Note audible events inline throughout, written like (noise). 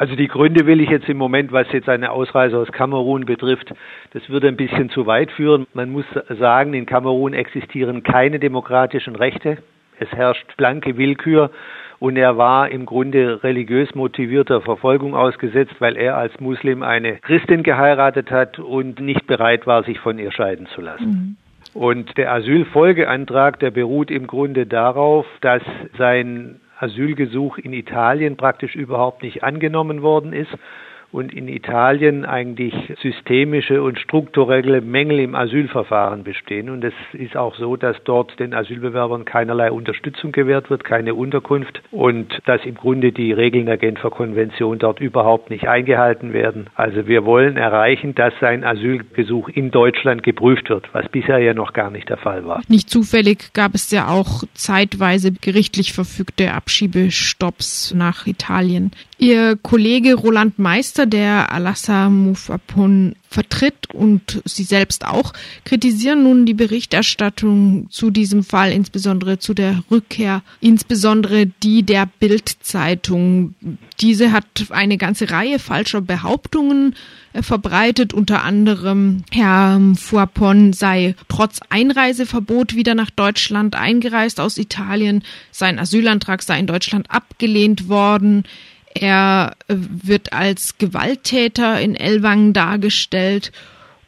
Also die Gründe will ich jetzt im Moment, was jetzt eine Ausreise aus Kamerun betrifft, das würde ein bisschen zu weit führen. Man muss sagen, in Kamerun existieren keine demokratischen Rechte. Es herrscht blanke Willkür und er war im Grunde religiös motivierter Verfolgung ausgesetzt, weil er als Muslim eine Christin geheiratet hat und nicht bereit war, sich von ihr scheiden zu lassen. Mhm. Und der Asylfolgeantrag, der beruht im Grunde darauf, dass sein Asylgesuch in Italien praktisch überhaupt nicht angenommen worden ist und in Italien eigentlich systemische und strukturelle Mängel im Asylverfahren bestehen. Und es ist auch so, dass dort den Asylbewerbern keinerlei Unterstützung gewährt wird, keine Unterkunft und dass im Grunde die Regeln der Genfer Konvention dort überhaupt nicht eingehalten werden. Also wir wollen erreichen, dass sein Asylgesuch in Deutschland geprüft wird, was bisher ja noch gar nicht der Fall war. Nicht zufällig gab es ja auch zeitweise gerichtlich verfügte Abschiebestopps nach Italien. Ihr Kollege Roland Meister, der Alassa Mufapun vertritt und sie selbst auch, kritisieren nun die Berichterstattung zu diesem Fall, insbesondere zu der Rückkehr, insbesondere die der Bildzeitung. Diese hat eine ganze Reihe falscher Behauptungen äh, verbreitet, unter anderem Herr Fuapon sei trotz Einreiseverbot wieder nach Deutschland eingereist aus Italien, sein Asylantrag sei in Deutschland abgelehnt worden. Er äh, wird als Gewalttäter in Ellwangen dargestellt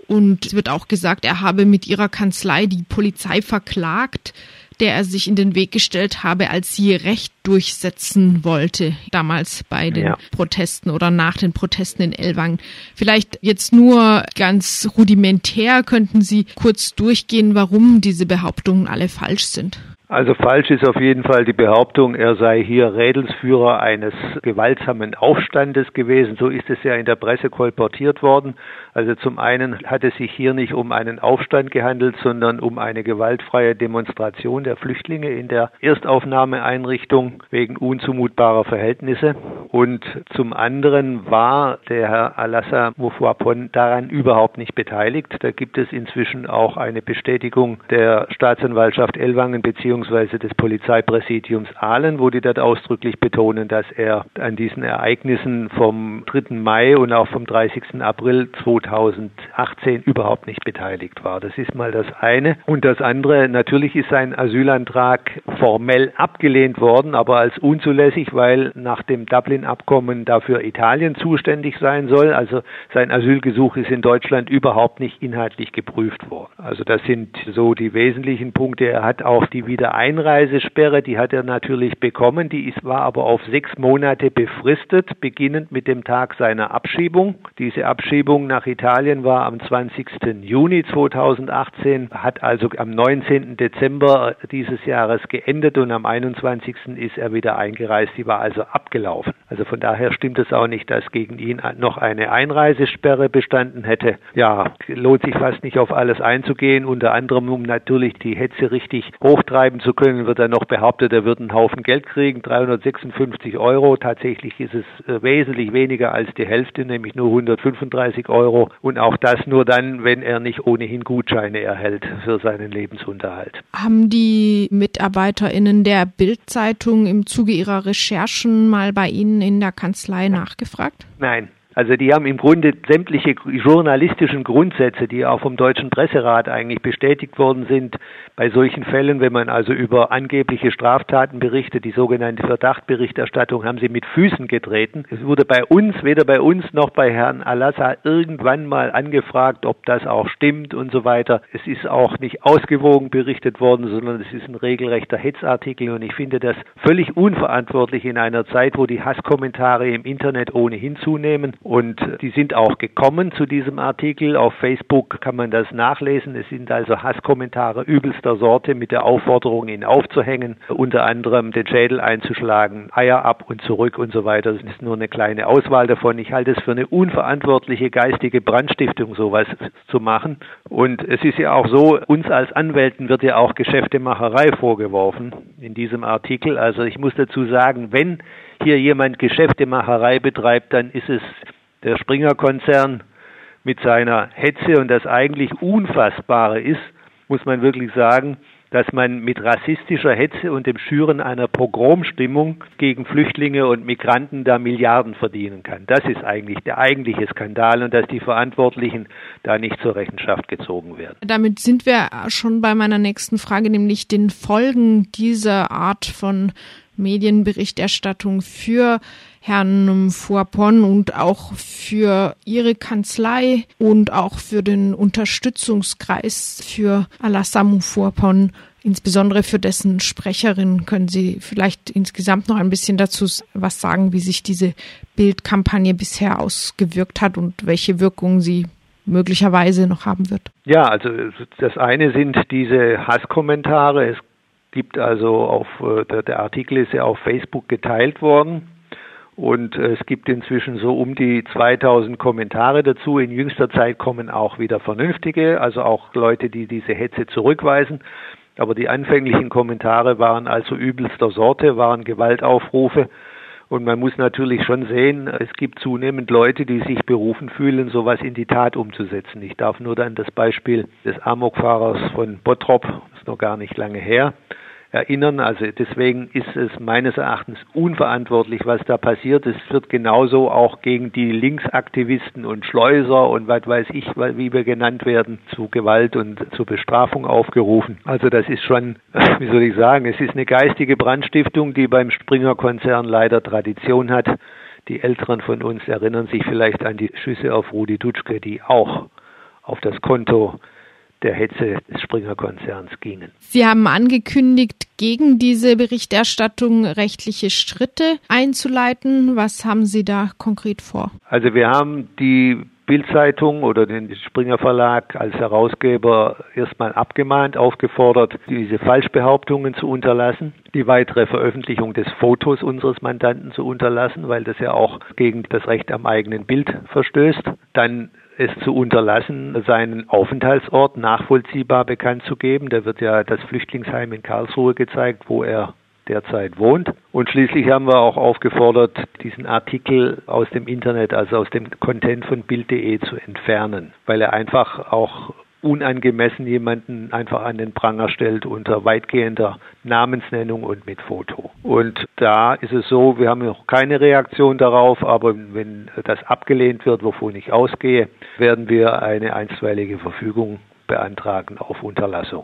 und es wird auch gesagt, er habe mit ihrer Kanzlei die Polizei verklagt, der er sich in den Weg gestellt habe, als sie Recht durchsetzen wollte, damals bei den ja. Protesten oder nach den Protesten in Ellwangen. Vielleicht jetzt nur ganz rudimentär könnten Sie kurz durchgehen, warum diese Behauptungen alle falsch sind. Also falsch ist auf jeden Fall die Behauptung, er sei hier Rädelsführer eines gewaltsamen Aufstandes gewesen. So ist es ja in der Presse kolportiert worden. Also zum einen hat es sich hier nicht um einen Aufstand gehandelt, sondern um eine gewaltfreie Demonstration der Flüchtlinge in der Erstaufnahmeeinrichtung wegen unzumutbarer Verhältnisse. Und zum anderen war der Herr Alassa Mufuapon daran überhaupt nicht beteiligt. Da gibt es inzwischen auch eine Bestätigung der Staatsanwaltschaft Ellwangen beziehungsweise des Polizeipräsidiums Aalen, wo die dort ausdrücklich betonen, dass er an diesen Ereignissen vom 3. Mai und auch vom 30. April 2018 überhaupt nicht beteiligt war. Das ist mal das eine. Und das andere, natürlich ist sein Asylantrag formell abgelehnt worden, aber als unzulässig, weil nach dem Dublin-Abkommen dafür Italien zuständig sein soll. Also sein Asylgesuch ist in Deutschland überhaupt nicht inhaltlich geprüft worden. Also das sind so die wesentlichen Punkte. Er hat auch die Wiedereinreisesperre, die hat er natürlich bekommen. Die ist, war aber auf sechs Monate befristet, beginnend mit dem Tag seiner Abschiebung. Diese Abschiebung nach Italien war am 20. Juni 2018, hat also am 19. Dezember dieses Jahres geendet und am 21. ist er wieder eingereist. Die war also abgelaufen. Also von daher stimmt es auch nicht, dass gegen ihn noch eine Einreisesperre bestanden hätte. Ja, lohnt sich fast nicht auf alles einzugehen. Unter anderem, um natürlich die Hetze richtig hochtreiben zu können, wird er noch behauptet, er würde einen Haufen Geld kriegen, 356 Euro. Tatsächlich ist es äh, wesentlich weniger als die Hälfte, nämlich nur 135 Euro und auch das nur dann, wenn er nicht ohnehin Gutscheine erhält für seinen Lebensunterhalt. Haben die MitarbeiterInnen der Bildzeitung im Zuge ihrer Recherchen mal bei Ihnen in der Kanzlei nachgefragt? Nein. Also die haben im Grunde sämtliche journalistischen Grundsätze, die auch vom Deutschen Presserat eigentlich bestätigt worden sind, bei solchen Fällen, wenn man also über angebliche Straftaten berichtet, die sogenannte Verdachtberichterstattung, haben sie mit Füßen getreten. Es wurde bei uns, weder bei uns noch bei Herrn Alassa irgendwann mal angefragt, ob das auch stimmt und so weiter. Es ist auch nicht ausgewogen berichtet worden, sondern es ist ein regelrechter Hetzartikel und ich finde das völlig unverantwortlich in einer Zeit, wo die Hasskommentare im Internet ohnehin zunehmen und die sind auch gekommen zu diesem Artikel. Auf Facebook kann man das nachlesen. Es sind also Hasskommentare übelst der Sorte mit der Aufforderung, ihn aufzuhängen, unter anderem den Schädel einzuschlagen, Eier ab und zurück und so weiter. Das ist nur eine kleine Auswahl davon. Ich halte es für eine unverantwortliche geistige Brandstiftung, sowas zu machen. Und es ist ja auch so, uns als Anwälten wird ja auch Geschäftemacherei vorgeworfen in diesem Artikel. Also ich muss dazu sagen, wenn hier jemand Geschäftemacherei betreibt, dann ist es der Springer-Konzern mit seiner Hetze und das eigentlich Unfassbare ist, muss man wirklich sagen, dass man mit rassistischer Hetze und dem Schüren einer Pogromstimmung gegen Flüchtlinge und Migranten da Milliarden verdienen kann. Das ist eigentlich der eigentliche Skandal und dass die Verantwortlichen da nicht zur Rechenschaft gezogen werden. Damit sind wir schon bei meiner nächsten Frage, nämlich den Folgen dieser Art von Medienberichterstattung für Herrn Fuapon und auch für Ihre Kanzlei und auch für den Unterstützungskreis für Alassamu Fuapon, insbesondere für dessen Sprecherin. Können Sie vielleicht insgesamt noch ein bisschen dazu was sagen, wie sich diese Bildkampagne bisher ausgewirkt hat und welche Wirkungen sie möglicherweise noch haben wird? Ja, also das eine sind diese Hasskommentare. Es gibt also auf äh, der Artikel ist ja auf Facebook geteilt worden und äh, es gibt inzwischen so um die 2000 Kommentare dazu. In jüngster Zeit kommen auch wieder vernünftige, also auch Leute, die diese Hetze zurückweisen. Aber die anfänglichen Kommentare waren also übelster Sorte, waren Gewaltaufrufe. Und man muss natürlich schon sehen, es gibt zunehmend Leute, die sich berufen fühlen, sowas in die Tat umzusetzen. Ich darf nur dann das Beispiel des Amokfahrers von Bottrop, ist noch gar nicht lange her, erinnern. Also deswegen ist es meines Erachtens unverantwortlich, was da passiert. Es wird genauso auch gegen die Linksaktivisten und Schleuser und was weiß ich, wie wir genannt werden, zu Gewalt und zur Bestrafung aufgerufen. Also das ist schon, (laughs) wie soll ich sagen, es ist eine geistige Brandstiftung, die beim Springer-Konzern leider Tradition hat. Die Älteren von uns erinnern sich vielleicht an die Schüsse auf Rudi Dutschke, die auch auf das Konto der Hetze des Springer-Konzerns gingen. Sie haben angekündigt, gegen diese Berichterstattung rechtliche Schritte einzuleiten. Was haben Sie da konkret vor? Also wir haben die Bildzeitung oder den Springer Verlag als Herausgeber erstmal abgemahnt, aufgefordert, diese Falschbehauptungen zu unterlassen, die weitere Veröffentlichung des Fotos unseres Mandanten zu unterlassen, weil das ja auch gegen das Recht am eigenen Bild verstößt. Dann es zu unterlassen, seinen Aufenthaltsort nachvollziehbar bekannt zu geben. Da wird ja das Flüchtlingsheim in Karlsruhe gezeigt, wo er derzeit wohnt. Und schließlich haben wir auch aufgefordert, diesen Artikel aus dem Internet, also aus dem Content von Bild.de zu entfernen, weil er einfach auch unangemessen jemanden einfach an den Pranger stellt unter weitgehender Namensnennung und mit Foto. Und da ist es so, wir haben noch keine Reaktion darauf, aber wenn das abgelehnt wird, wovon ich ausgehe, werden wir eine einstweilige Verfügung beantragen auf Unterlassung.